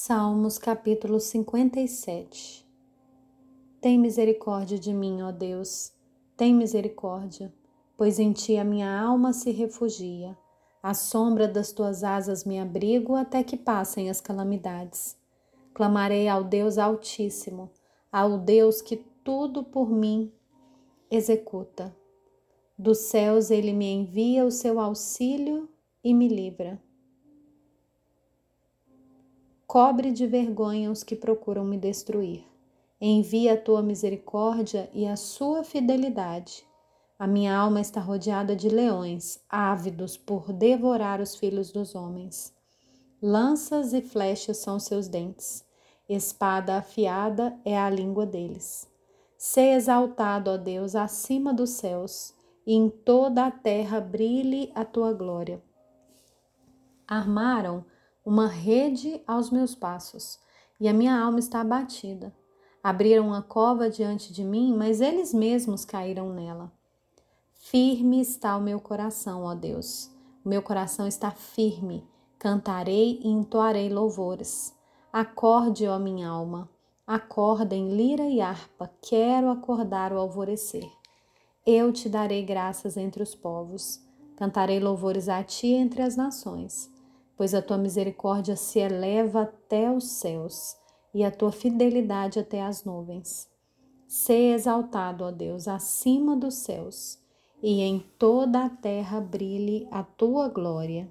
Salmos capítulo 57 Tem misericórdia de mim, ó Deus, tem misericórdia, pois em ti a minha alma se refugia. À sombra das tuas asas me abrigo até que passem as calamidades. Clamarei ao Deus Altíssimo, ao Deus que tudo por mim executa. Dos céus ele me envia o seu auxílio e me livra cobre de vergonha os que procuram me destruir. Envia a tua misericórdia e a sua fidelidade. A minha alma está rodeada de leões, ávidos por devorar os filhos dos homens. Lanças e flechas são seus dentes, espada afiada é a língua deles. Sê exaltado, ó Deus, acima dos céus, e em toda a terra brilhe a tua glória. Armaram uma rede aos meus passos, e a minha alma está abatida. Abriram uma cova diante de mim, mas eles mesmos caíram nela. Firme está o meu coração, ó Deus. O meu coração está firme. Cantarei e entoarei louvores. Acorde, ó minha alma. Acorda em lira e harpa. Quero acordar o alvorecer. Eu te darei graças entre os povos. Cantarei louvores a ti entre as nações pois a tua misericórdia se eleva até os céus e a tua fidelidade até as nuvens. Sê exaltado, ó Deus, acima dos céus, e em toda a terra brilhe a tua glória.